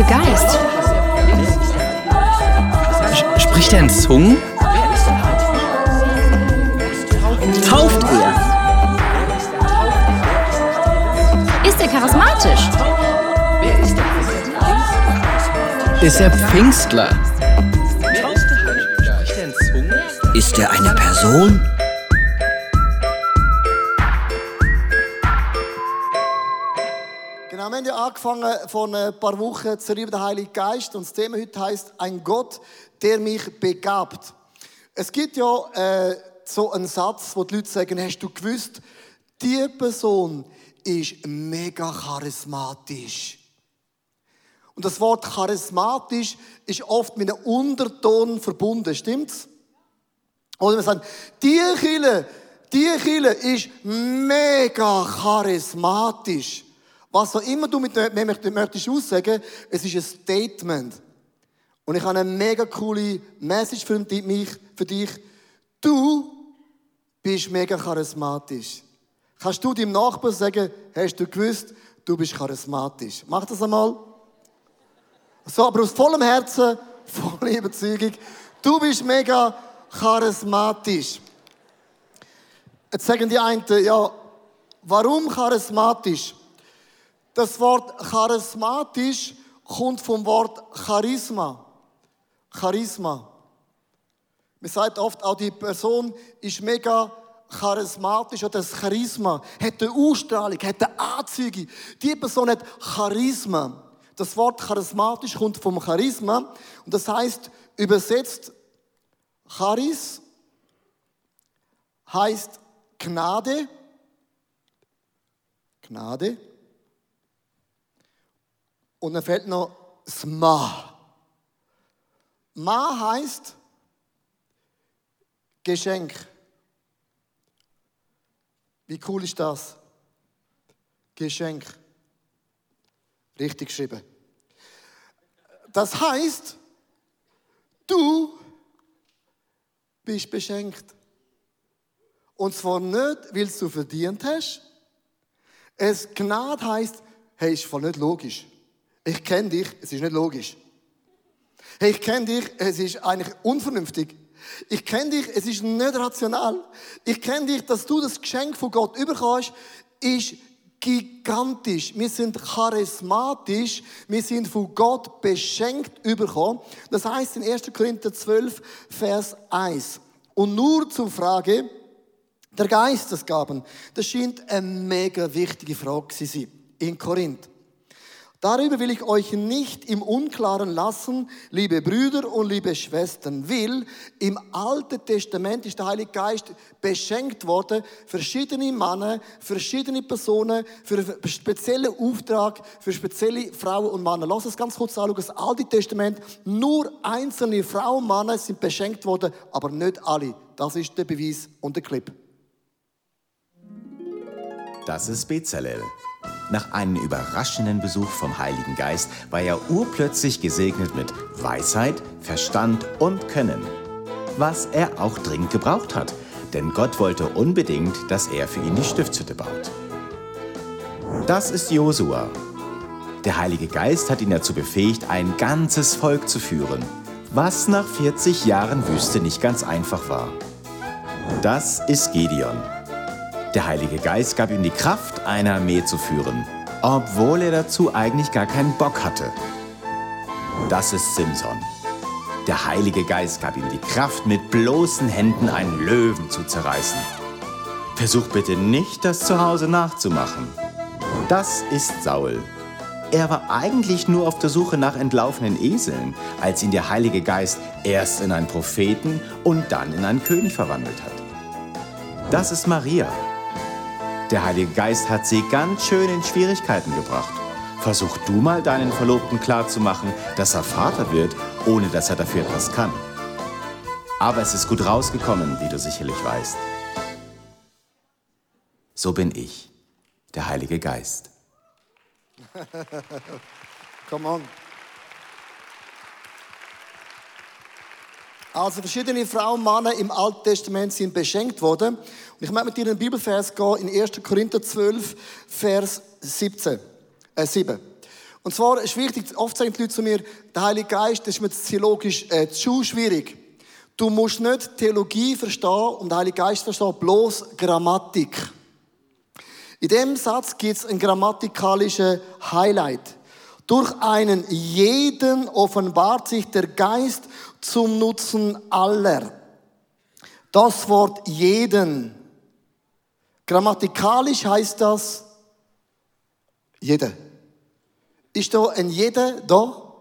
Heilige Geist? Spricht er in Zungen? Tauft er? Ist er charismatisch? Ist er Pfingstler? Spricht er in Zungen? Ist er eine Person? Angefangen vor ein paar Wochen zu über den Heiligen Geist und das Thema heute heißt ein Gott, der mich begabt. Es gibt ja äh, so einen Satz, wo die Leute sagen, hast du gewusst, die Person ist mega charismatisch. Und das Wort charismatisch ist oft mit einem Unterton verbunden, stimmt's? Oder wir sagen, die Kille, die Kille ist mega charismatisch. Was auch immer du mit mir möchtest aussagen, es ist ein Statement. Und ich habe eine mega coole Message für mich, für dich. Du bist mega charismatisch. Kannst du deinem Nachbarn sagen, hast du gewusst, du bist charismatisch? Mach das einmal. So, aber aus vollem Herzen, voller Überzeugung, du bist mega charismatisch. Jetzt sagen die einen, ja, warum charismatisch? Das Wort charismatisch kommt vom Wort Charisma. Charisma. Man sagt oft auch, die Person ist mega charismatisch oder das Charisma, hat eine Ausstrahlung, hat eine Anzüge. Die Person hat Charisma. Das Wort charismatisch kommt vom Charisma und das heißt übersetzt Charis heißt Gnade. Gnade. Und dann fällt noch das Ma. Ma heißt Geschenk. Wie cool ist das? Geschenk. Richtig geschrieben. Das heißt, du bist beschenkt. Und zwar nicht, weil du verdient hast. Es Gnade heißt, hey, ist voll nicht logisch. Ich kenne dich, es ist nicht logisch. Hey, ich kenne dich, es ist eigentlich unvernünftig. Ich kenne dich, es ist nicht rational. Ich kenne dich, dass du das Geschenk von Gott überkommst, ist gigantisch. Wir sind charismatisch. Wir sind von Gott beschenkt überkommen. Das heißt in 1. Korinther 12, Vers 1. Und nur zur Frage der Geistesgaben. Das scheint eine mega wichtige Frage zu sein in Korinth. Darüber will ich euch nicht im Unklaren lassen, liebe Brüder und liebe Schwestern, will im Alten Testament ist der Heilige Geist beschenkt worden, verschiedene Männer, verschiedene Personen für einen speziellen Auftrag, für spezielle Frauen und Männer. Lass uns ganz kurz anschauen, das Alte Testament, nur einzelne Frauen und Männer sind beschenkt worden, aber nicht alle. Das ist der Beweis und der Clip. Das ist Bezalel. Nach einem überraschenden Besuch vom Heiligen Geist war er urplötzlich gesegnet mit Weisheit, Verstand und Können. Was er auch dringend gebraucht hat, denn Gott wollte unbedingt, dass er für ihn die Stiftshütte baut. Das ist Josua. Der Heilige Geist hat ihn dazu befähigt, ein ganzes Volk zu führen, was nach 40 Jahren Wüste nicht ganz einfach war. Das ist Gideon. Der Heilige Geist gab ihm die Kraft, eine Armee zu führen, obwohl er dazu eigentlich gar keinen Bock hatte. Das ist Simson. Der Heilige Geist gab ihm die Kraft, mit bloßen Händen einen Löwen zu zerreißen. Versuch bitte nicht, das zu Hause nachzumachen. Das ist Saul. Er war eigentlich nur auf der Suche nach entlaufenen Eseln, als ihn der Heilige Geist erst in einen Propheten und dann in einen König verwandelt hat. Das ist Maria. Der Heilige Geist hat sie ganz schön in Schwierigkeiten gebracht. Versuch du mal deinen Verlobten klarzumachen, dass er Vater wird, ohne dass er dafür etwas kann. Aber es ist gut rausgekommen, wie du sicherlich weißt. So bin ich, der Heilige Geist. Come on. Also verschiedene Frauen und Männer im Alten Testament sind beschenkt worden. Und ich möchte mit dir in den Bibelvers gehen, in 1. Korinther 12, Vers 17, äh 7. Und zwar ist wichtig, oft sagen die Leute zu mir, der Heilige Geist, das ist mir theologisch äh, zu schwierig. Du musst nicht Theologie verstehen und den Heiligen Geist verstehen, bloß Grammatik. In dem Satz gibt es ein grammatikalisches Highlight. Durch einen jeden offenbart sich der Geist zum Nutzen aller. Das Wort jeden. Grammatikalisch heißt das jeder. Ist da ein jeder da?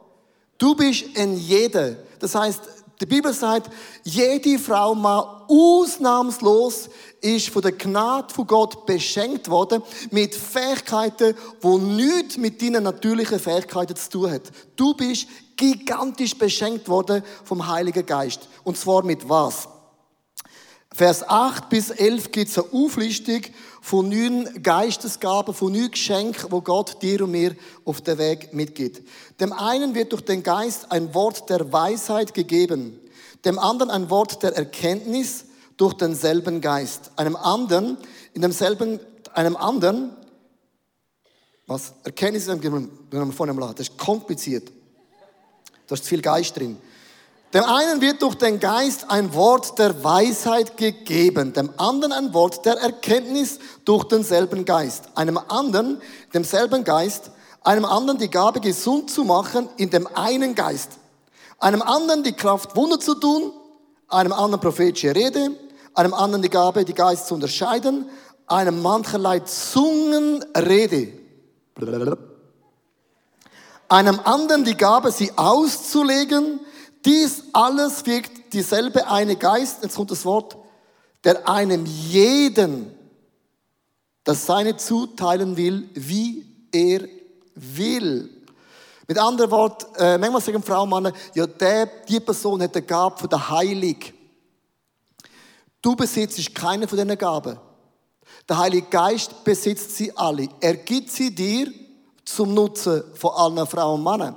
Du bist ein jeder. Das heißt, die Bibel sagt, jede Frau mal ausnahmslos ist von der Gnade von Gott beschenkt worden mit Fähigkeiten, wo nichts mit deinen natürlichen Fähigkeiten zu tun hat. Du bist gigantisch beschenkt worden vom Heiligen Geist. Und zwar mit was? Vers 8 bis 11 gibt es eine Auflistung von neun Geistesgaben, von neun Geschenken, wo Gott dir und mir auf den Weg mitgibt. Dem einen wird durch den Geist ein Wort der Weisheit gegeben, dem anderen ein Wort der Erkenntnis durch denselben Geist, einem anderen in demselben, einem anderen, was? Erkenntnis, man vorne mal das ist kompliziert. Da ist viel Geist drin. Dem einen wird durch den Geist ein Wort der Weisheit gegeben, dem anderen ein Wort der Erkenntnis durch denselben Geist, einem anderen demselben Geist, einem anderen die Gabe gesund zu machen in dem einen Geist, einem anderen die Kraft Wunder zu tun, einem anderen prophetische Rede, einem anderen die Gabe die Geist zu unterscheiden, einem mancherlei Zungenrede, einem anderen die Gabe sie auszulegen, dies alles wirkt dieselbe eine Geist, jetzt kommt das Wort, der einem jeden das seine zuteilen will, wie er will. Mit anderen Worten, äh, manchmal sagen Frauen und Männer, ja, der, die Person hat eine Gabe von der Heilig. Du besitzt keine von diesen Gaben. Der Heilige Geist besitzt sie alle. Er gibt sie dir zum Nutzen von allen Frauen und Männern.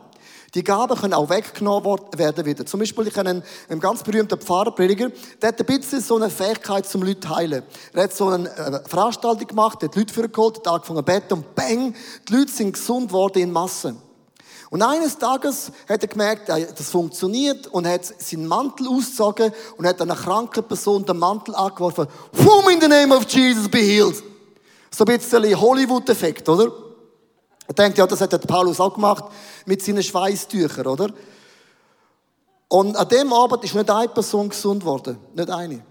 Die Gaben können auch weggenommen werden wieder. Zum Beispiel, ich kenne einen, ganz berühmten Pfarrerprediger, der hat ein bisschen so eine Fähigkeit zum Leute heilen. Er hat so eine äh, Veranstaltung gemacht, hat Leute vorgeholt, hat angefangen zu beten und bang, die Leute sind gesund worden in Massen. Und eines Tages hat er gemerkt, das funktioniert und hat seinen Mantel ausgezogen und hat einer kranken Person den Mantel angeworfen. Boom, in the name of Jesus, be healed. So ein bisschen Hollywood-Effekt, oder? Er denkt, ja, das hat der Paulus auch gemacht mit seinen Schweißtüchern, oder? Und an dem Abend ist nicht eine Person gesund worden, nicht eine.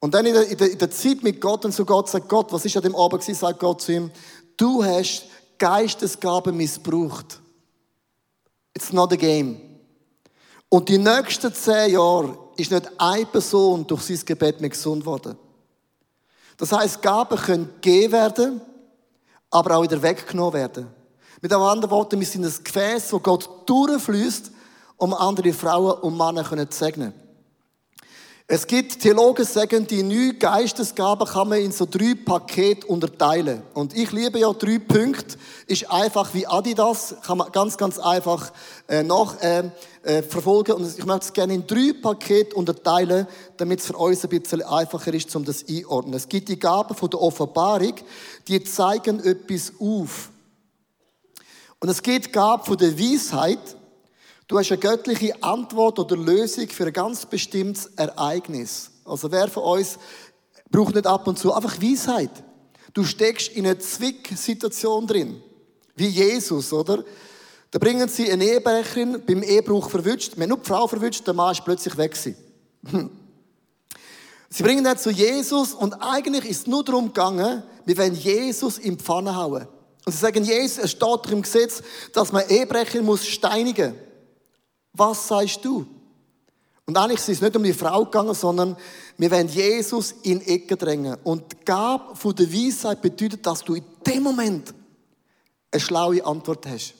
Und dann in der, in der, in der Zeit mit Gott und so Gott sagt Gott, was ist an dem Abend gewesen, sagt Gott zu ihm, du hast Geistesgaben missbraucht. It's not a game. Und die nächsten zehn Jahre ist nicht eine Person durch sein Gebet mehr gesund worden. Das heißt, Gaben können gegeben werden, aber auch wieder weggenommen werden. Mit anderen Worten, wir sind ein Gefäß, wo Gott durchfließt, um andere Frauen und Männer zu segnen. Es gibt Theologen, sagen, die neue Geistesgaben kann man in so drei Pakete unterteilen. Und ich liebe ja drei Punkte. Ist einfach wie Adidas, kann man ganz, ganz einfach äh, nachverfolgen. Äh, äh, verfolgen. Und ich möchte es gerne in drei Pakete unterteilen, damit es für uns ein bisschen einfacher ist, um das einordnen. Es gibt die Gaben von der Offenbarung, die zeigen etwas auf. Und es gibt Gaben von der Weisheit, Du hast eine göttliche Antwort oder Lösung für ein ganz bestimmtes Ereignis. Also wer von uns braucht nicht ab und zu einfach Weisheit. Du steckst in einer Zwick-Situation drin. Wie Jesus, oder? Da bringen sie eine Ehebrecherin beim Ehebruch verwünscht. Wenn nur die Frau verwünscht, der Mann ist plötzlich weg. Sie bringen ihn zu Jesus und eigentlich ist es nur darum gegangen, wir wollen Jesus in die Pfanne hauen. Und sie sagen, Jesus, es steht im Gesetz, dass man Ehebrecher muss steinigen. Was sagst du? Und eigentlich ist es nicht um die Frau gegangen, sondern wir wollen Jesus in Ecke drängen. Und die Gabe von der Weisheit bedeutet, dass du in dem Moment eine schlaue Antwort hast.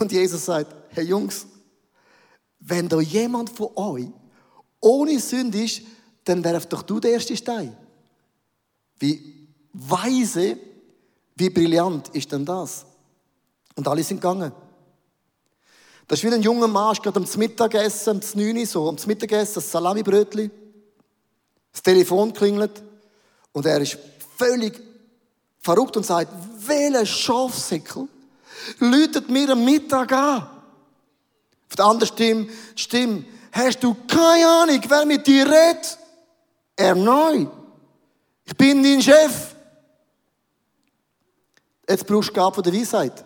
Und Jesus sagt, hey Jungs, wenn da jemand von euch ohne Sünde ist, dann werf doch du den ersten Stein. Wie weise, wie brillant ist denn das? Und alle sind gegangen. Das ist wie ein junger Mann, gerade am Mittagessen, am 9 so, am Mittagessen, das Salamibrötchen. Das Telefon klingelt und er ist völlig verrückt und sagt, welcher Schafsäckel läutet mir am Mittag an. Auf der anderen Stimme, Stimme, hast du keine Ahnung, wer mit dir redet? Er neu. Ich bin dein Chef. Jetzt brauchst du Gabe von der Weisheit.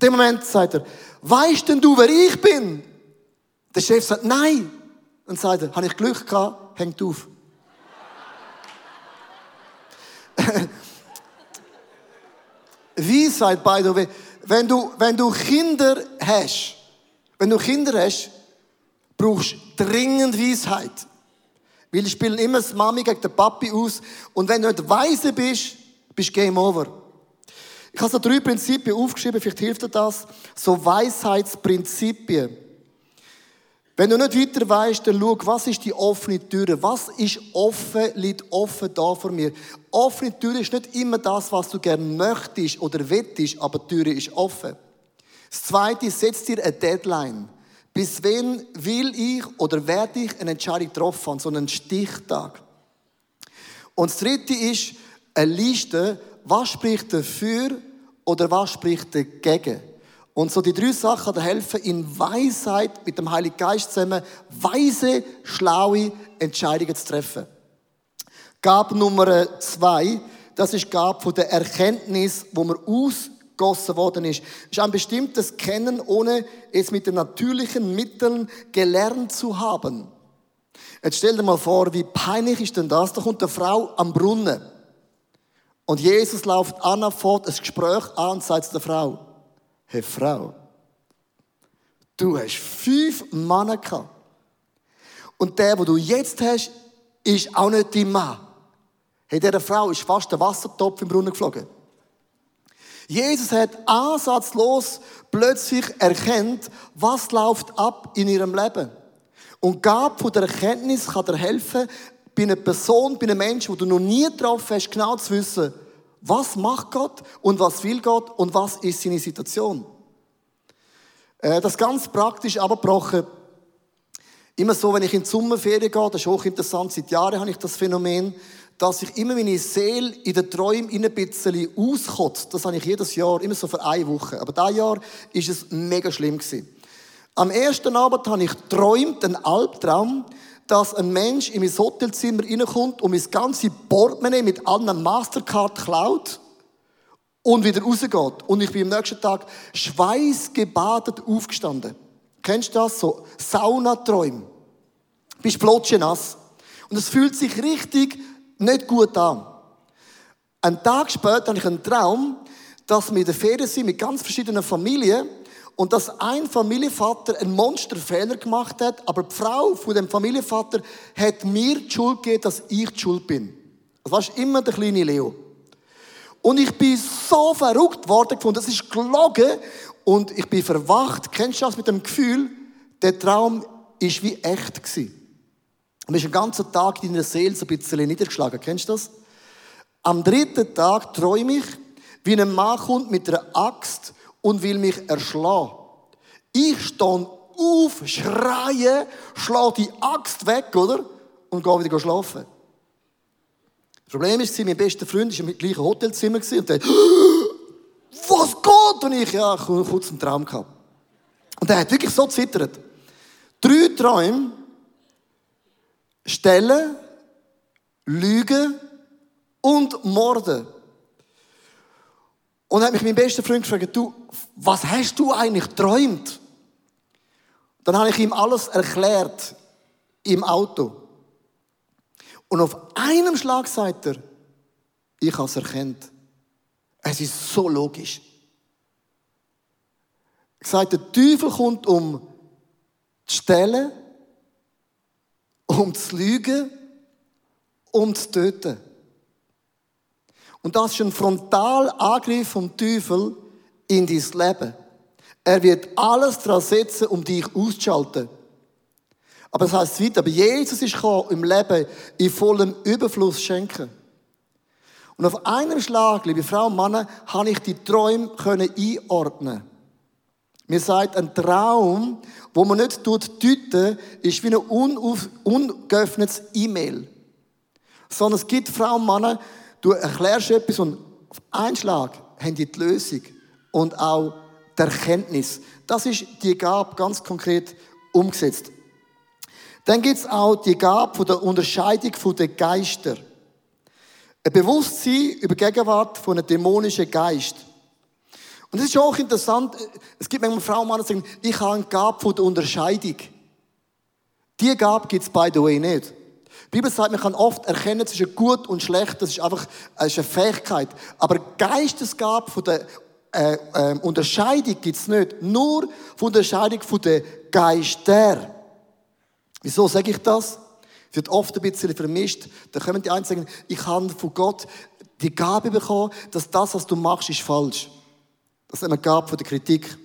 In dem Moment sagt er, weißt denn du, wer ich bin? Der Chef sagt, nein. Dann sagt er, habe ich Glück gehabt, hängt auf. Weisheit, by the way. Wenn du, wenn du Kinder hast, wenn du Kinder hast, brauchst dringend Weisheit. Weil die spielen immer das Mami gegen den Papi aus. Und wenn du nicht weise bist, bist Game Over. Ich habe so drei Prinzipien aufgeschrieben, vielleicht hilft dir das. So Weisheitsprinzipien. Wenn du nicht weiter weißt, dann schau, was ist die offene Tür? Was ist offen, liegt offen da vor mir? Offene Tür ist nicht immer das, was du gerne möchtest oder wettest, aber die Tür ist offen. Das zweite, setz dir eine Deadline. Bis wann will ich oder werde ich eine Entscheidung getroffen, so einen Stichtag. Und das dritte ist eine Liste, was spricht dafür oder was spricht dagegen. Und so die drei Sachen helfen, in Weisheit mit dem Heiligen Geist zusammen weise, schlaue Entscheidungen zu treffen. Gab Nummer zwei, das ist Gab von der Erkenntnis, wo man ausgossen worden ist. ist ein bestimmtes Kennen, ohne es mit den natürlichen Mitteln gelernt zu haben. Jetzt stell dir mal vor, wie peinlich ist denn das? Da kommt eine Frau am Brunnen. Und Jesus läuft an, fort ein Gespräch an und sagt zu der Frau, hey Frau, du hast fünf Männer gehabt. Und der, wo du jetzt hast, ist auch nicht dein Mann. Hey, dieser Frau ist fast der Wassertopf im Brunnen geflogen. Jesus hat ansatzlos plötzlich erkennt, was läuft ab in ihrem Leben. Und gab von der Erkenntnis kann dir helfen, bei einer Person, bei einem Menschen, wo du noch nie drauf hast, genau zu wissen, was macht Gott und was will Gott und was ist seine Situation. Äh, das ganz praktisch abgebrochen. Immer so, wenn ich in die Sommerferien gehe, das ist auch interessant, seit Jahren habe ich das Phänomen, dass ich immer meine Seele in den Träumen ein bisschen auskotzt. Das habe ich jedes Jahr, immer so für eine Woche. Aber dieses Jahr ist es mega schlimm. Am ersten Abend habe ich träumt, einen Albtraum, dass ein Mensch in mein Hotelzimmer reinkommt und mein ganze Portemonnaie mit allen Mastercard klaut und wieder rausgeht. Und ich bin am nächsten Tag schweißgebadet aufgestanden. Kennst du das? So Saunaträume. Bist nass. Und es fühlt sich richtig nicht gut an. Ein Tag später habe ich einen Traum, dass wir in der Ferien sind mit ganz verschiedenen Familien und dass ein Familienvater einen Monsterfehler gemacht hat, aber die Frau von dem Familienvater hat mir die Schuld gegeben, dass ich die Schuld bin. Das war immer der kleine Leo. Und ich bin so verrückt worden gefunden, das ist gelogen und ich bin verwacht. Kennst du das mit dem Gefühl, der Traum ist wie echt gewesen. Und ist den ganzen Tag in deiner Seele so ein bisschen niedergeschlagen. Kennst du das? Am dritten Tag träume ich, wie ein Mann kommt mit einer Axt und will mich erschlagen. Ich stehe auf, schreie, schlage die Axt weg, oder? Und gehe wieder schlafen. Das Problem ist, mein bester Freund war im gleichen Hotelzimmer und der was geht? Und ich, ja, kurz einen Traum gehabt. Und er hat wirklich so zittert. Drei Träume, Stellen, Lügen und Morden. Und hat mich mein bester Freund gefragt, du, was hast du eigentlich träumt? Dann habe ich ihm alles erklärt im Auto. Und auf einem Schlag sagt er, ich habe es erkannt. Es ist so logisch. Er sagt, der Teufel kommt, um zu stellen, um zu lügen, um zu töten. Und das ist ein Frontalangriff vom Teufel in dein Leben. Er wird alles daran setzen, um dich auszuschalten. Aber das heißt weiter, aber Jesus ist gekommen, im Leben in vollem Überfluss schenken. Und auf einem Schlag, liebe Frau und Männer, habe ich die Träume können einordnen. Mir sagt, ein Traum, wo man nicht tut, deuten, ist wie ein ungeöffnetes E-Mail. Sondern es gibt Frauen und Männer, du erklärst etwas und auf einen Schlag haben die die Lösung und auch die Erkenntnis. Das ist die Gabe ganz konkret umgesetzt. Dann gibt es auch die Gabe von der Unterscheidung den Geister. Ein Bewusstsein über die Gegenwart von einem dämonischen Geist. Und das ist auch interessant. Es gibt manchmal Frauen, die sagen, ich habe eine Gabe von der Unterscheidung. Die Gabe gibt es by the way nicht. Die Bibel sagt, man kann oft erkennen zwischen gut und schlecht. Das ist einfach das ist eine Fähigkeit. Aber Geistesgabe von der äh, äh, Unterscheidung gibt es nicht. Nur von der Unterscheidung von der Geister. Wieso sage ich das? Es wird oft ein bisschen vermischt. Da kommen die einen sagen, ich habe von Gott die Gabe bekommen, dass das, was du machst, ist falsch. Das ist eine Gabe von der Kritik.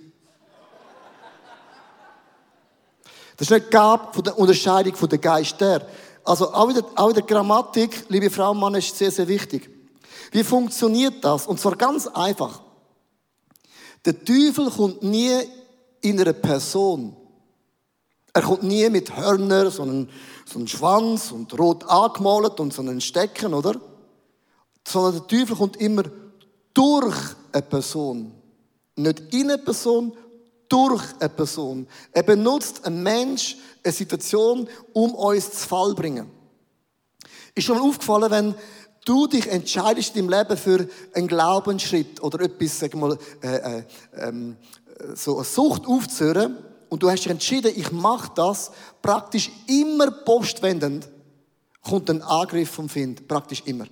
Das ist die Gabe von der Unterscheidung von der Geister. Also auch in, der, auch in Grammatik, liebe Frau und Mann, ist sehr, sehr wichtig. Wie funktioniert das? Und zwar ganz einfach. Der Teufel kommt nie in einer Person. Er kommt nie mit Hörner, sondern so einen Schwanz und rot angemalt und so einen Stecken, oder? Sondern der Teufel kommt immer durch eine Person. Nicht in eine Person, durch eine Person. Er benutzt einen Mensch, eine Situation, um uns zu Fall zu bringen. Ist schon mal aufgefallen, wenn du dich entscheidest deinem Leben für einen Glaubensschritt oder etwas, sag mal, äh, äh, ähm, so eine Sucht aufzuhören und du hast dich entschieden, ich mache das, praktisch immer postwendend kommt ein Angriff vom Find, praktisch immer.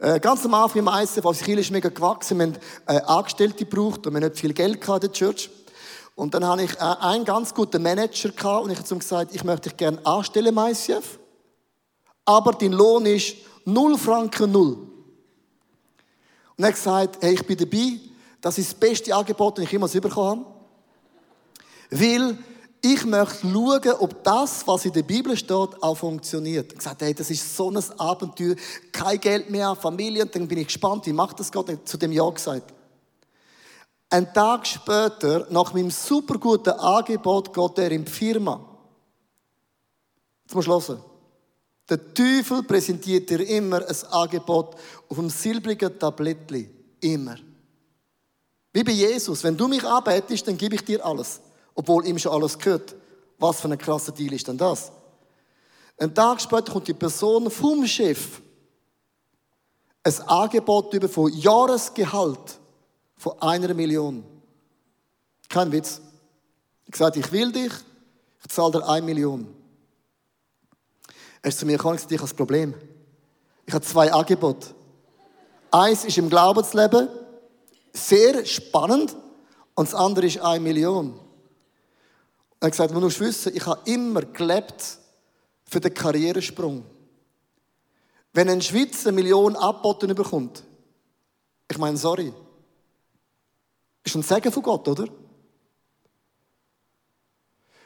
Äh, ganz am Anfang im ICF, als Kiel ist mega gewachsen, wir haben äh, Angestellte gebraucht und wir haben nicht viel Geld gehabt in der Church. Und dann hatte ich äh, einen ganz guten Manager gehabt und ich habe ihm gesagt, ich möchte dich gerne anstellen im ICF, aber dein Lohn ist null Franken null. Und er hat gesagt, hey, ich bin dabei, das ist das beste Angebot, das ich immer bekommen habe. Weil ich möchte schauen, ob das, was in der Bibel steht, auch funktioniert. Ich gesagt, hey, das ist so ein Abenteuer, kein Geld mehr, Familie, und dann bin ich gespannt, wie macht das Gott? zu dem Ja gesagt. Ein Tag später, nach meinem super guten Angebot, geht er in die Firma. Jetzt musst du hören. Der Teufel präsentiert dir immer ein Angebot auf einem silbrigen Tablettli. Immer. Wie bei Jesus. Wenn du mich anbetest, dann gebe ich dir alles obwohl ihm schon alles gehört. Was für ein krasser Deal ist denn das? Ein Tag später kommt die Person vom Chef ein Angebot über von Jahresgehalt von einer Million. Kein Witz. Ich gesagt, ich will dich, ich zahle dir eine Million. Er ist zu mir gekommen und gesagt, ich habe das Problem. Ich habe zwei Angebote. Eins ist im Glaubensleben sehr spannend und das andere ist eine Million. Er hat gesagt, du musst wissen, ich habe immer gelebt für den Karrieresprung. Wenn ein Schweizer eine Million abboten bekommt, ich meine, sorry, ist ein Segen von Gott, oder?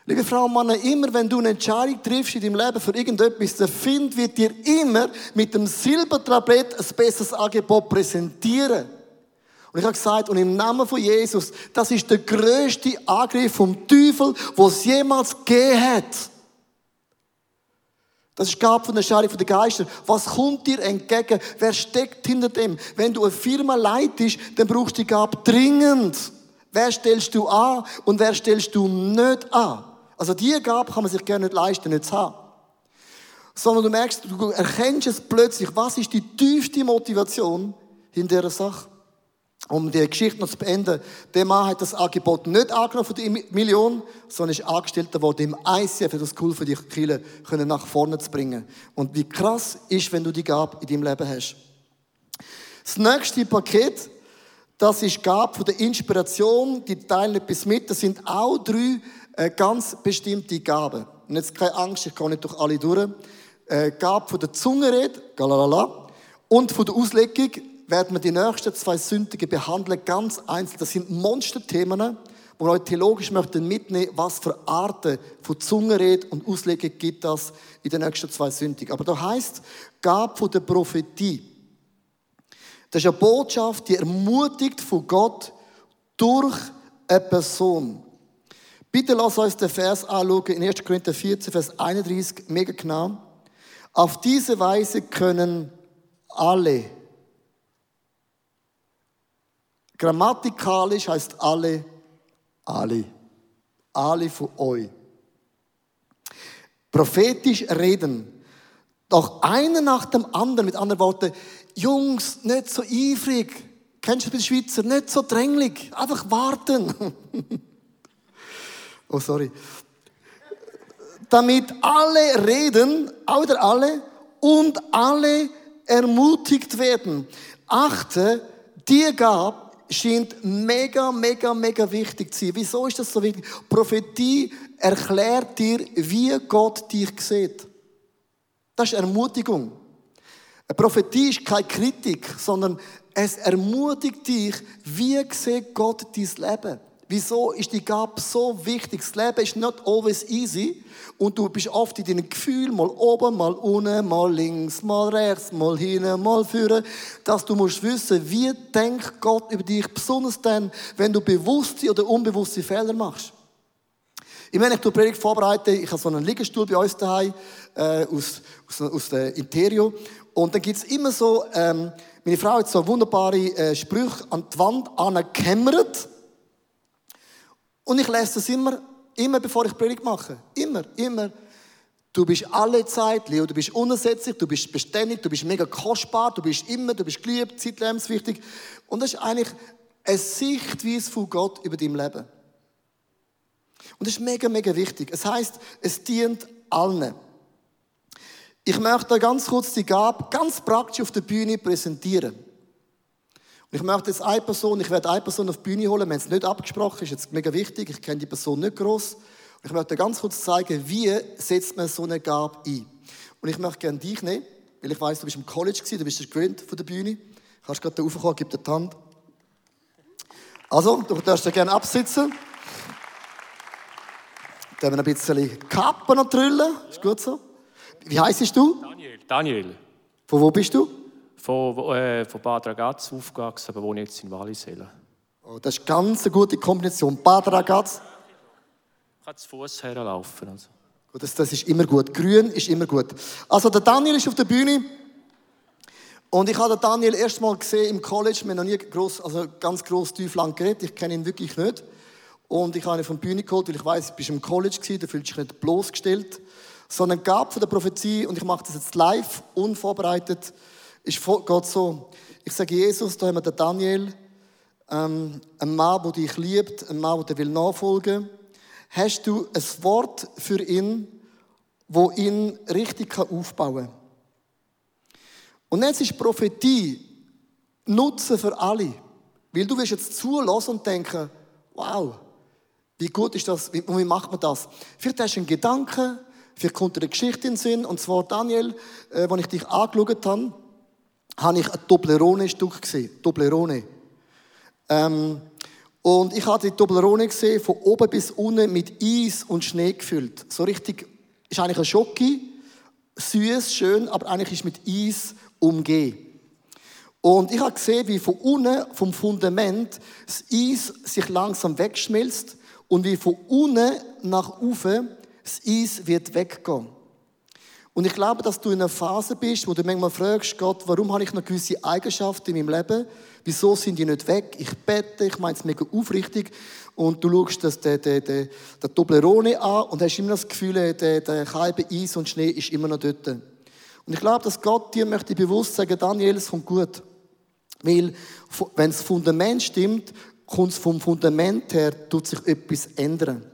Liebe Frau und Männer, immer wenn du eine Entscheidung triffst in deinem Leben für irgendetwas, der Find wird dir immer mit dem Silbertablett ein besseres Angebot präsentieren. Und ich habe gesagt, und im Namen von Jesus, das ist der größte Angriff vom Teufel, wo es jemals gegeben hat. Das ist Gabe von der Schale von den Geistern. Was kommt dir entgegen? Wer steckt hinter dem? Wenn du eine Firma leitest, dann brauchst du die Gabe dringend. Wer stellst du an und wer stellst du nicht an? Also diese Gabe kann man sich gerne nicht leisten, nicht zu haben. Sondern du merkst, du erkennst es plötzlich, was ist die tiefste Motivation hinter dieser Sache um die Geschichte noch zu beenden, der Mann hat das Angebot nicht angenommen für die Million, sondern ist Angestellter worden im ICF für das Cool für die Kirche können nach vorne zu bringen. Und wie krass ist, wenn du die Gabe in deinem Leben hast. Das nächste Paket, das ist Gabe von der Inspiration, die teilen etwas mit. Das sind auch drei äh, ganz bestimmte Gaben. Und jetzt keine Angst, ich gehe nicht durch alle durch. Äh, Gabe von der Zungenrede, galalala, und von der Auslegung, werden wir die nächsten zwei Sündige behandeln, ganz einzeln. Das sind Monsterthemen, wo wir heute theologisch möchten mitnehmen, was für Arten von Zungenrede und Auslegung gibt das in den nächsten zwei Sündigen. Aber da heißt, gab von der Prophetie. Das ist eine Botschaft, die ermutigt von Gott durch eine Person. Bitte lass uns den Vers anschauen in 1. Korinther 14, Vers 31, mega genau. Auf diese Weise können alle Grammatikalisch heißt alle, alle. Alle von euch. Prophetisch reden. Doch einer nach dem anderen, mit anderen Worten, Jungs, nicht so eifrig. Kennst du bei den Schweizer? Nicht so dränglich. Einfach warten. oh, sorry. Damit alle reden, oder alle, und alle ermutigt werden. Achte, die Gabe scheint mega, mega, mega wichtig zu sein. Wieso ist das so wichtig? Prophetie erklärt dir, wie Gott dich sieht. Das ist Ermutigung. Eine Prophetie ist keine Kritik, sondern es ermutigt dich, wie sieht Gott dein Leben. Wieso ist die Gabe so wichtig? Das Leben ist nicht always easy und du bist oft in deinen Gefühlen, mal oben, mal unten, mal links, mal rechts, mal hinten, mal vorne, dass du musst wissen, wie denkt Gott über dich, besonders dann, wenn du bewusste oder unbewusste Fehler machst. Ich meine, ich tue Predigt vorbereite, ich habe so einen Liegestuhl bei uns daheim, äh, aus, aus, aus der Interior. Und dann gibt's immer so, ähm, meine Frau hat so wunderbare äh, Sprüche an die Wand angekämmert. Und ich lese das immer, immer bevor ich Predigt mache. Immer, immer. Du bist alle Zeit, Leo, du bist unersetzlich, du bist beständig, du bist mega kostbar, du bist immer, du bist geliebt, zeitlebenswichtig. Und das ist eigentlich eine Sichtweise von Gott über dein Leben. Und das ist mega, mega wichtig. Es heißt, es dient allen. Ich möchte ganz kurz die Gabe ganz praktisch auf der Bühne präsentieren. Ich möchte jetzt eine Person, ich werde eine Person auf die Bühne holen, wenn es nicht abgesprochen ist, ist jetzt mega wichtig, ich kenne die Person nicht groß. Ich möchte ganz kurz zeigen, wie setzt man so eine Gabe ein. Und ich möchte gerne dich nehmen, weil ich weiß, du bist im College gewesen, du bist der gewöhnt von der Bühne. Du kannst gerade da raufkommen, gib dir die Hand. Also, du darfst dir gerne absitzen. Dann haben wir ein bisschen Kappen und Trüllen. Ist gut so. Wie heisst du? Daniel. Daniel. Von wo bist du? Von, äh, von Bad Ragaz aufgewachsen, aber wohne jetzt in Wallisellen. Oh, das ist ganz eine gute Kombination. Bad Ragaz. Ich kann zu Fuß herlaufen. Also. Gut, das, das ist immer gut. Grün ist immer gut. Also der Daniel ist auf der Bühne. Und ich habe den Daniel erst mal gesehen im College. Wir haben noch nie gross, also ganz gross tief lang geredet. Ich kenne ihn wirklich nicht. Und ich habe ihn von der Bühne geholt, weil ich weiß, du bist im College gewesen, du fühlst dich nicht bloßgestellt. Sondern gab von der Prophetie, und ich mache das jetzt live, unvorbereitet, ist Gott so. Ich sage Jesus, da haben wir den Daniel, ähm, ein Mann, der dich liebt, ein Mann, der will nachfolgen. Hast du ein Wort für ihn, wo ihn richtig aufbauen kann? Und jetzt ist Prophetie Nutzen für alle. Weil du wirst jetzt zulassen und denken, wow, wie gut ist das, wie, wie macht man das? Vielleicht hast du einen Gedanken, vielleicht kommt dir eine Geschichte in den Sinn, und zwar Daniel, äh, als ich dich angeschaut habe, habe ich ein Toblerone-Stück gesehen. Toblerone. Ähm, und ich habe die Toblerone gesehen, von oben bis unten mit Eis und Schnee gefüllt. So richtig, ist eigentlich ein Schoki, süß, schön, aber eigentlich ist mit Eis umgeben. Und ich habe gesehen, wie von unten, vom Fundament, das Eis sich langsam wegschmilzt und wie von unten nach oben das Eis wird weggehen. Und ich glaube, dass du in einer Phase bist, wo du manchmal fragst, Gott, warum habe ich noch gewisse Eigenschaften in meinem Leben? Wieso sind die nicht weg? Ich bete, ich meine es mega aufrichtig. Und du schaust das, der, der, der, der Toblerone an und hast immer das Gefühl, der, der Scheibe Eis und Schnee ist immer noch dort. Und ich glaube, dass Gott dir möchte bewusst sagen, Daniel, es kommt gut. Weil, wenn das Fundament stimmt, kommt es vom Fundament her, tut sich etwas ändern.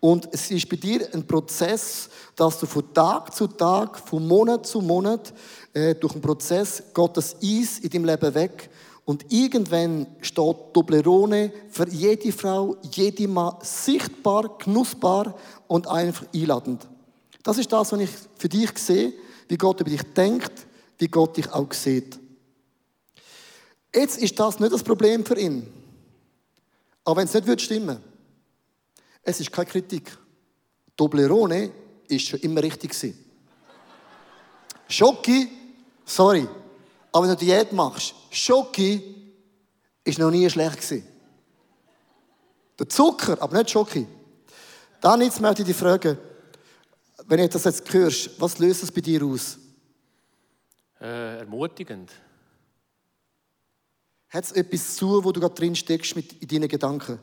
Und es ist bei dir ein Prozess, dass du von Tag zu Tag, von Monat zu Monat, äh, durch einen Prozess das Eis in deinem Leben weg. Und irgendwann steht Toblerone für jede Frau, jede Mann sichtbar, genussbar und einfach einladend. Das ist das, was ich für dich sehe, wie Gott über dich denkt, wie Gott dich auch sieht. Jetzt ist das nicht das Problem für ihn. Aber wenn es nicht stimmen, es ist keine Kritik. Toblerone ist schon immer richtig. Schoki, sorry, aber wenn du Diät machst, Schoki ist noch nie schlecht. Der Zucker, aber nicht Schoki. Dann jetzt möchte ich dich fragen, wenn du das jetzt hörst, was löst es bei dir aus? Äh, ermutigend. Hat es etwas zu, wo du gerade drin steckst mit in deinen Gedanken?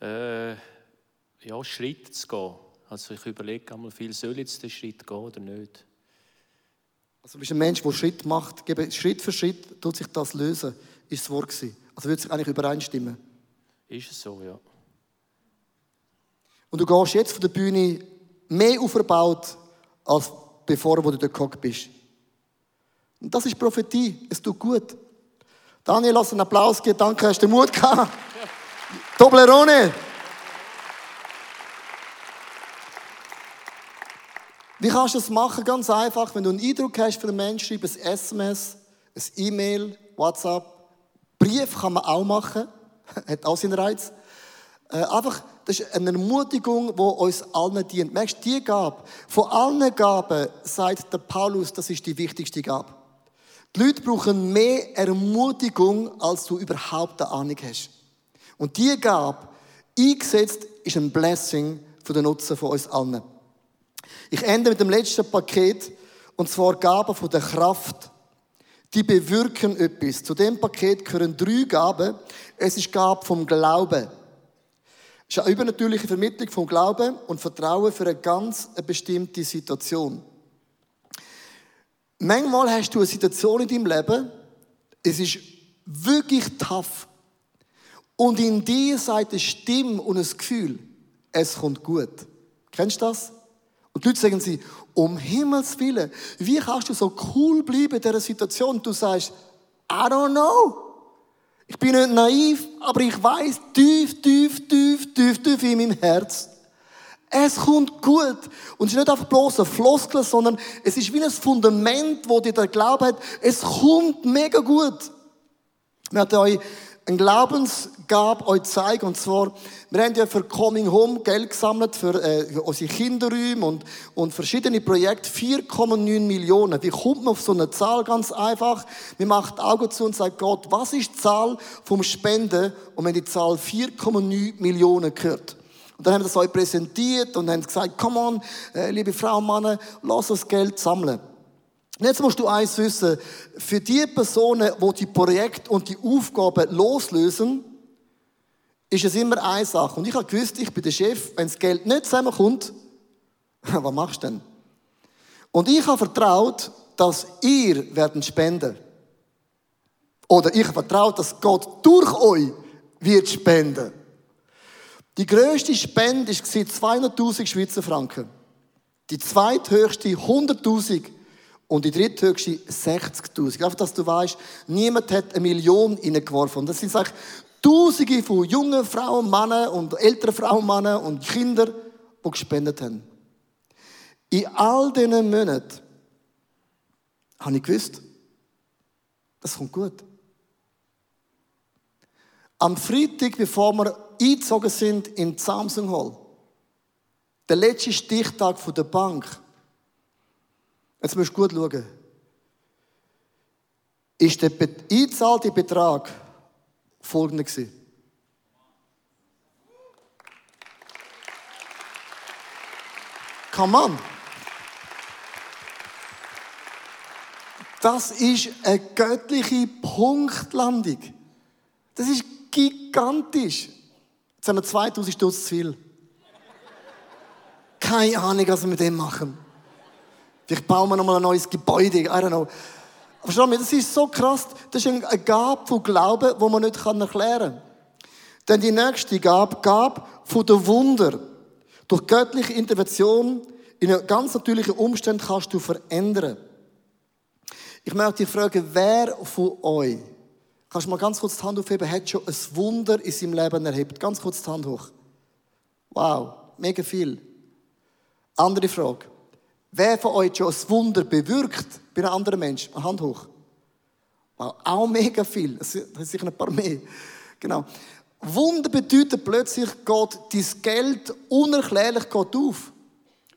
Äh, ja, Schritt zu gehen. Also ich überlege einmal viel, soll jetzt den Schritt gehen oder nicht? Also du bist ein Mensch, der Schritt macht. Schritt für Schritt tut sich das lösen, ist das Wort gewesen. Also würde sich eigentlich übereinstimmen. Ist es so, ja. Und du gehst jetzt von der Bühne mehr aufgebaut, als bevor wo du dort gehockt bist. Und das ist Prophetie. Es tut gut. Daniel, lass einen Applaus geben. Danke, hast du den Mut gehabt. Toblerone. Wie kannst du das machen? Ganz einfach. Wenn du einen Eindruck hast für einen Menschen, schreib ein SMS, ein E-Mail, WhatsApp. Brief kann man auch machen. Hat auch seinen Reiz. Äh, einfach, das ist eine Ermutigung, die uns allen dient. Merkst du, die Gabe, von allen Gaben sagt der Paulus, das ist die wichtigste Gabe. Die Leute brauchen mehr Ermutigung, als du überhaupt eine Ahnung hast. Und die Gabe, eingesetzt, ist ein Blessing für den Nutzen von uns allen. Ich ende mit dem letzten Paket, und zwar Gaben von der Kraft. Die bewirken etwas. Zu dem Paket gehören drei Gaben. Es ist Gabe vom Glauben. Es ist eine übernatürliche Vermittlung vom Glauben und Vertrauen für eine ganz bestimmte Situation. Manchmal hast du eine Situation in deinem Leben, es ist wirklich tough. Und in dir sagt eine Stimme und ein Gefühl, es kommt gut. Kennst du das? Und die Leute sagen sie, um Himmels Willen, wie kannst du so cool bleiben in dieser Situation? Du sagst, I don't know. Ich bin nicht naiv, aber ich weiß tief, tief, tief, tief, tief in meinem Herz, es kommt gut. Und es ist nicht einfach bloß ein Floskel, sondern es ist wie ein Fundament, wo dir der Glaube hat, es kommt mega gut. Wir hatten euch eine Glaubensgabe euch zeigen, und zwar, wir haben ja für Coming Home Geld gesammelt, für, äh, für unsere Kinderräume und, und verschiedene Projekte, 4,9 Millionen. Wie kommt man auf so eine Zahl? Ganz einfach. Wir machen die Augen zu und sagen, Gott, was ist die Zahl vom Spenden? Und haben die Zahl 4,9 Millionen gehört. Und dann haben wir das euch präsentiert und haben gesagt, come on, äh, liebe Frau und Männer, lass das Geld sammeln. Und jetzt musst du eins wissen. Für die Personen, die die Projekte und die Aufgaben loslösen, ist es immer eine Sache. Und ich habe gewusst, ich bin der Chef, wenn das Geld nicht zusammenkommt, was machst du denn? Und ich habe vertraut, dass ihr werden spenden. Oder ich habe vertraut, dass Gott durch euch wird spenden. Die grösste Spende war 200.000 Schweizer Franken. Die zweithöchste 100.000 und die dritthöchste 60.000. Einfach, dass du weißt, niemand hat eine Million reingeworfen. Das sind eigentlich Tausende von jungen Frauen, Männern und älteren Frauen, Männern und Kindern, die gespendet haben. In all diesen Monaten habe ich gewusst, das kommt gut. Am Freitag, bevor wir eingezogen sind in die Samsung Hall, der letzte Stichtag der Bank, Jetzt musst du gut schauen. Ist der eingezahlte Betrag folgender gewesen. Come on. Das ist eine göttliche Punktlandung. Das ist gigantisch. Jetzt haben wir 2000 Stutz zu viel. Keine Ahnung, was wir mit dem machen. Vielleicht bauen wir nochmal ein neues Gebäude, I don't know. Schau mal, das ist so krass. Das ist eine Gabe von Glauben, die man nicht erklären kann. Dann die nächste Gabe, Gabe von der Wunder. Durch göttliche Intervention in ganz natürlichen Umständen kannst du verändern. Ich möchte dich fragen, wer von euch, kannst du mal ganz kurz die Hand aufheben, hat schon ein Wunder in seinem Leben erlebt? Ganz kurz die Hand hoch. Wow, mega viel. Andere Frage. Wer von euch schon ein Wunder bewirkt bei einem anderen Menschen? Hand hoch. Auch mega viel. Es sind sicher ein paar mehr. Genau. Wunder bedeutet plötzlich, Gott, dein Geld unerklärlich geht auf.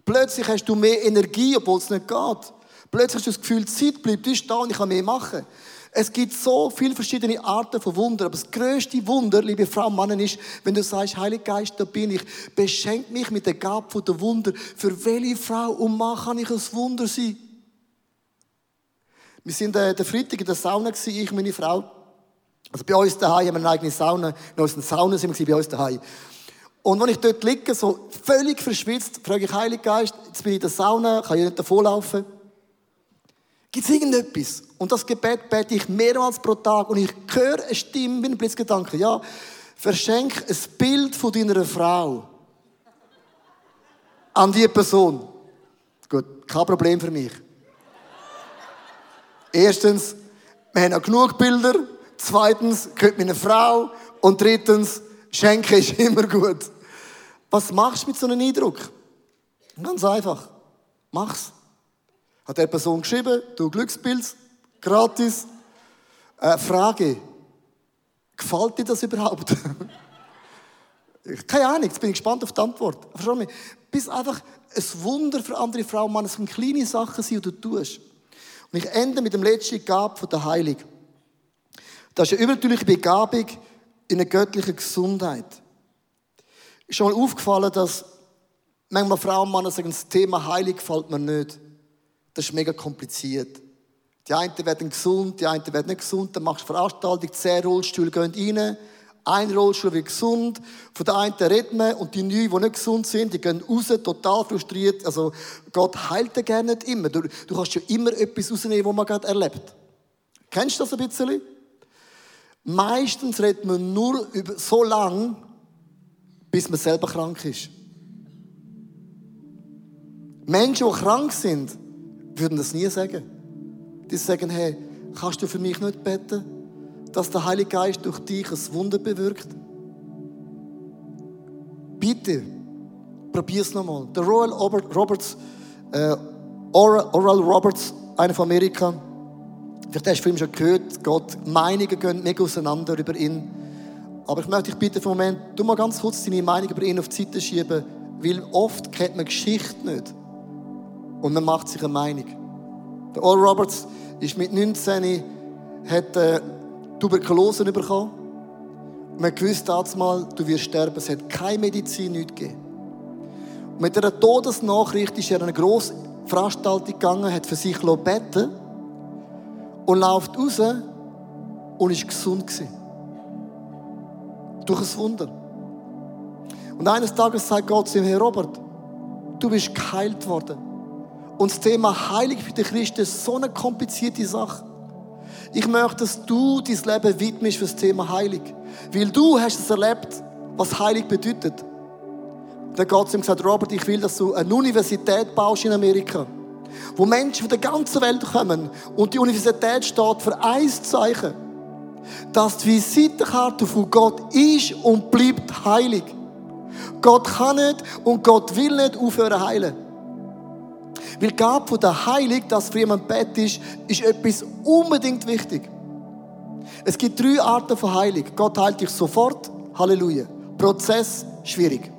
Plötzlich hast du mehr Energie, obwohl es nicht geht. Plötzlich hast du das Gefühl, die Zeit bleibt, da und ich kann mehr machen. Es gibt so viele verschiedene Arten von Wunder, aber das größte Wunder, liebe Frau und Mann, ist, wenn du sagst, Heiliger Geist, da bin ich, beschenk mich mit der Gabe der Wunder. Für welche Frau und Mann kann ich ein Wunder sein? Wir sind äh, der Freitag in der Sauna ich und meine Frau. Also bei uns daheim haben wir eine eigene Sauna. In unseren Saunen sind wir bei uns daheim. Und wenn ich dort liege, so völlig verschwitzt, frage ich Heilig Geist, jetzt bin ich in der Sauna, kann ich nicht davonlaufen. Gibt es irgendetwas? Und das Gebet bete ich mehrmals pro Tag und ich höre eine Stimme wie ein Blitzgedanke. Ja, verschenk ein Bild von deiner Frau an die Person. Gut, kein Problem für mich. Erstens, wir haben auch genug Bilder. Zweitens, gehört meine Frau. Und drittens, Schenken ist immer gut. Was machst du mit so einem Eindruck? Ganz einfach. Mach's. Hat der Person geschrieben, du Glückspilz, gratis. Äh, Frage. Gefällt dir das überhaupt? Keine Ahnung, jetzt bin ich gespannt auf die Antwort. Versteh mich? Bis einfach ein Wunder für andere Frauen, Mann, es können kleine Sachen sein, die du tust. Und ich ende mit dem letzten Gab von der Heilung. Das ist eine übernatürliche Begabung in eine göttliche Gesundheit. Ist schon mal aufgefallen, dass manchmal Frauen und Männer sagen, das Thema Heilung gefällt mir nicht. Das ist mega kompliziert. Die einen werden gesund, die einen werden nicht gesund. Dann machst du Veranstaltung, zehn Rollstühle gehen rein. Ein Rollstuhl wird gesund. Von der einen redet man und die neun, die nicht gesund sind, die gehen raus, total frustriert. Also Gott heilt ja gerne nicht immer. Du, du kannst ja immer etwas rausnehmen, was man gerade erlebt. Kennst du das ein bisschen? Meistens redet man nur über so lang, bis man selber krank ist. Menschen, die krank sind, würden das nie sagen. Die sagen, hey, kannst du für mich nicht beten, dass der Heilige Geist durch dich ein Wunder bewirkt? Bitte, probier es nochmal. Der Royal Roberts, äh, Oral Roberts, einer von Amerika, vielleicht hast du von ihm schon gehört, Gott, Meinungen gehen mega auseinander über ihn. Aber ich möchte dich bitten, für einen Moment, du mal ganz kurz deine Meinung über ihn auf die Seite schieben, weil oft kennt man Geschichte nicht. Und man macht sich eine Meinung. Der Oral Roberts ist mit 19 hat äh, Tuberkulose bekommen. Man gewusst mal, du wirst sterben. Es hat keine Medizin nicht gegeben. Und mit einer Todesnachricht ist er in eine grosse Veranstaltung gegangen, hat für sich beten und läuft raus und ist gesund gewesen. Durch ein Wunder. Und eines Tages sagt Gott zu ihm, Herr Robert, du bist geheilt worden. Und das Thema Heilig für die Christen ist so eine komplizierte Sache. Ich möchte, dass du dein Leben widmest für das Thema Heilig. Weil du hast es erlebt, was Heilig bedeutet. Dann Gott zu ihm gesagt, Robert, ich will, dass du eine Universität baust in Amerika. Wo Menschen von der ganzen Welt kommen. Und die Universität steht für ein Zeichen. Dass die Visitenkarte von Gott ist und bleibt heilig. Gott kann nicht und Gott will nicht aufhören heilen. Weil Gabe von der Heilung, dass für jemanden Bett ist, ist etwas unbedingt wichtig. Es gibt drei Arten von Heilung. Gott heilt dich sofort. Halleluja. Prozess, schwierig.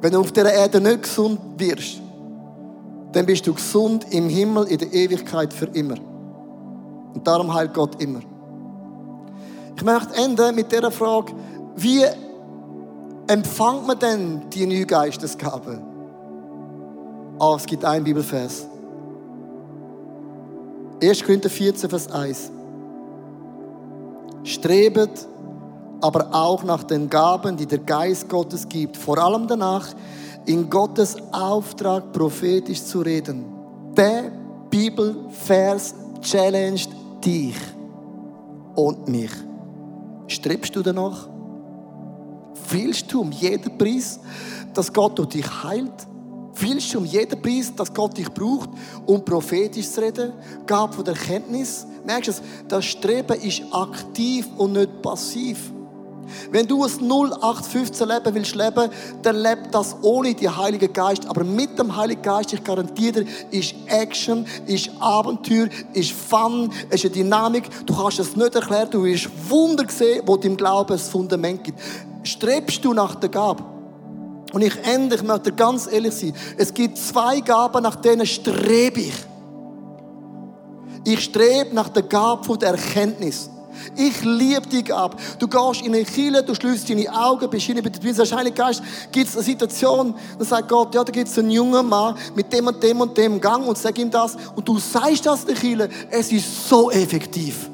Wenn du auf dieser Erde nicht gesund wirst, dann bist du gesund im Himmel in der Ewigkeit für immer. Und darum heilt Gott immer. Ich möchte enden mit dieser Frage, wie empfängt man denn die neue Geistesgabe? Oh, es gibt einen Bibelvers. 1. Korinther 14, Vers 1. Strebet aber auch nach den Gaben, die der Geist Gottes gibt, vor allem danach, in Gottes Auftrag prophetisch zu reden. Der Bibelvers challenged dich und mich. Strebst du danach? Willst du um jeden Preis, dass Gott durch dich heilt? Willst du um jeden Preis, dass Gott dich braucht, um prophetisch zu reden? Gab von der Erkenntnis. Merkst du es? Das Streben ist aktiv und nicht passiv. Wenn du ein 0815 Leben willst leben, dann lebt das ohne den Heiligen Geist. Aber mit dem Heiligen Geist, ich garantiere dir, ist Action, ist Abenteuer, ist Fun, ist eine Dynamik. Du kannst es nicht erklären, du wirst Wunder sehen, wo deinem Glauben ein Fundament gibt. Strebst du nach der Gabe? Und ich ende, ich möchte ganz ehrlich sein, es gibt zwei Gaben, nach denen strebe ich. Ich strebe nach der Gabe der Erkenntnis. Ich liebe die Gabe. Du gehst in eine Kille, du schließt deine Augen, bist hinein, bist wahrscheinlich Geist, gibt es eine Situation, dann sagt Gott, ja, da gibt es einen jungen Mann mit dem und dem und dem Gang und sag ihm das und du sagst das in der Kille, es ist so effektiv.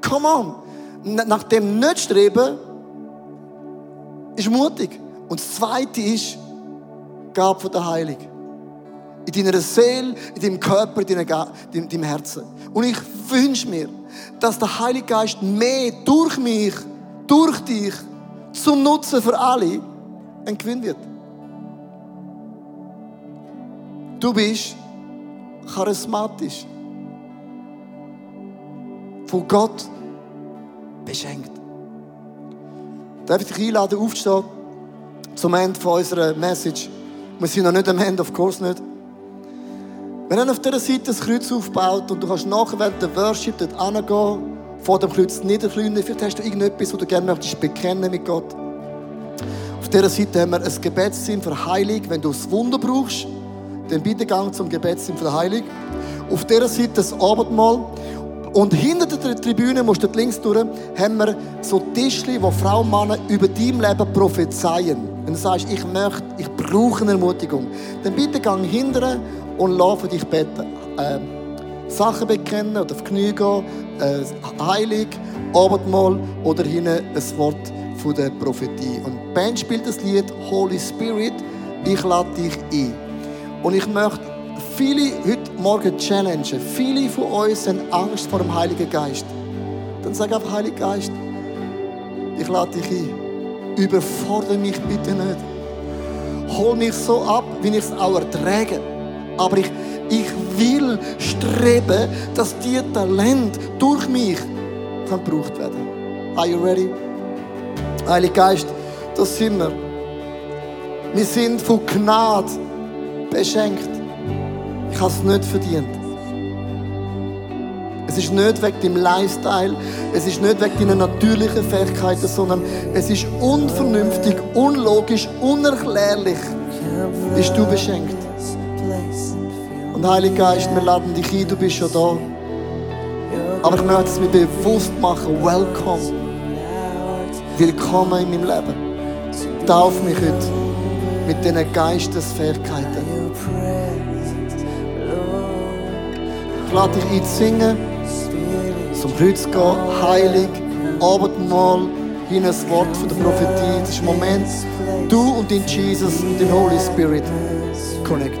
come on. Nach dem nicht streben, ist mutig. Und das Zweite ist, Gabe von der Heilung. In deiner Seele, in deinem Körper, in deinem, deinem Herzen. Und ich wünsche mir, dass der Heilige Geist mehr durch mich, durch dich, zum Nutzen für alle, ein Gewinn wird. Du bist charismatisch. Von Gott beschenkt. Darf ich dich einladen, aufzustehen zum Ende unserer Message? Wir sind noch nicht am Ende, of course nicht. Wir haben auf dieser Seite das Kreuz aufgebaut und du kannst nachher während der Worship dort hingehen, vor dem Kreuz niederkleinen. Vielleicht hast du irgendetwas, was du gerne möchtest bekennen mit Gott. Auf dieser Seite haben wir ein Gebetssinn für Heilung. Wenn du das Wunder brauchst, dann bitte gang zum Gebetssinn für Heilung. Auf dieser Seite das Abendmahl. Und hinter der Tribüne, musst du links durch, haben wir so Tischli, wo Frauen und Männer über dein Leben prophezeien. Wenn du sagst, ich möchte, ich brauche eine Ermutigung, dann bitte gang hinter und lass für dich beten. Ähm, Sachen bekennen oder auf Knie gehen, äh, Heilig, Abendmahl oder hinten ein Wort von der Prophetie. Und die Band spielt das Lied Holy Spirit, ich lade dich ein. Und ich möchte viele heute Morgen challengen. Viele von uns haben Angst vor dem Heiligen Geist. Dann sag einfach, Heiliger Geist, ich lade dich ein. Überfordere mich bitte nicht. Hol mich so ab, wie ich es auch erträge. Aber ich, ich will streben, dass die Talent durch mich gebraucht werden. Are you ready? Heiliger Geist, das sind wir. Wir sind von Gnade beschenkt. Ich habe es nicht verdient. Es ist nicht wegen deinem Lifestyle, es ist nicht wegen deiner natürlichen Fähigkeiten, sondern es ist unvernünftig, unlogisch, unerklärlich, bist du beschenkt. Und Heiliger Geist, wir laden dich ein, du bist schon da. Aber ich möchte es mir bewusst machen, welcome. Willkommen in meinem Leben. Tauf mich heute mit diesen Geistesfähigkeiten. Ich lade dich ein zu singen, zum Kreuz gehen, heilig, Abendmahl, hin ein Wort von der Prophetie. Das ist Moment, du und dein Jesus und dein Holy Spirit connect.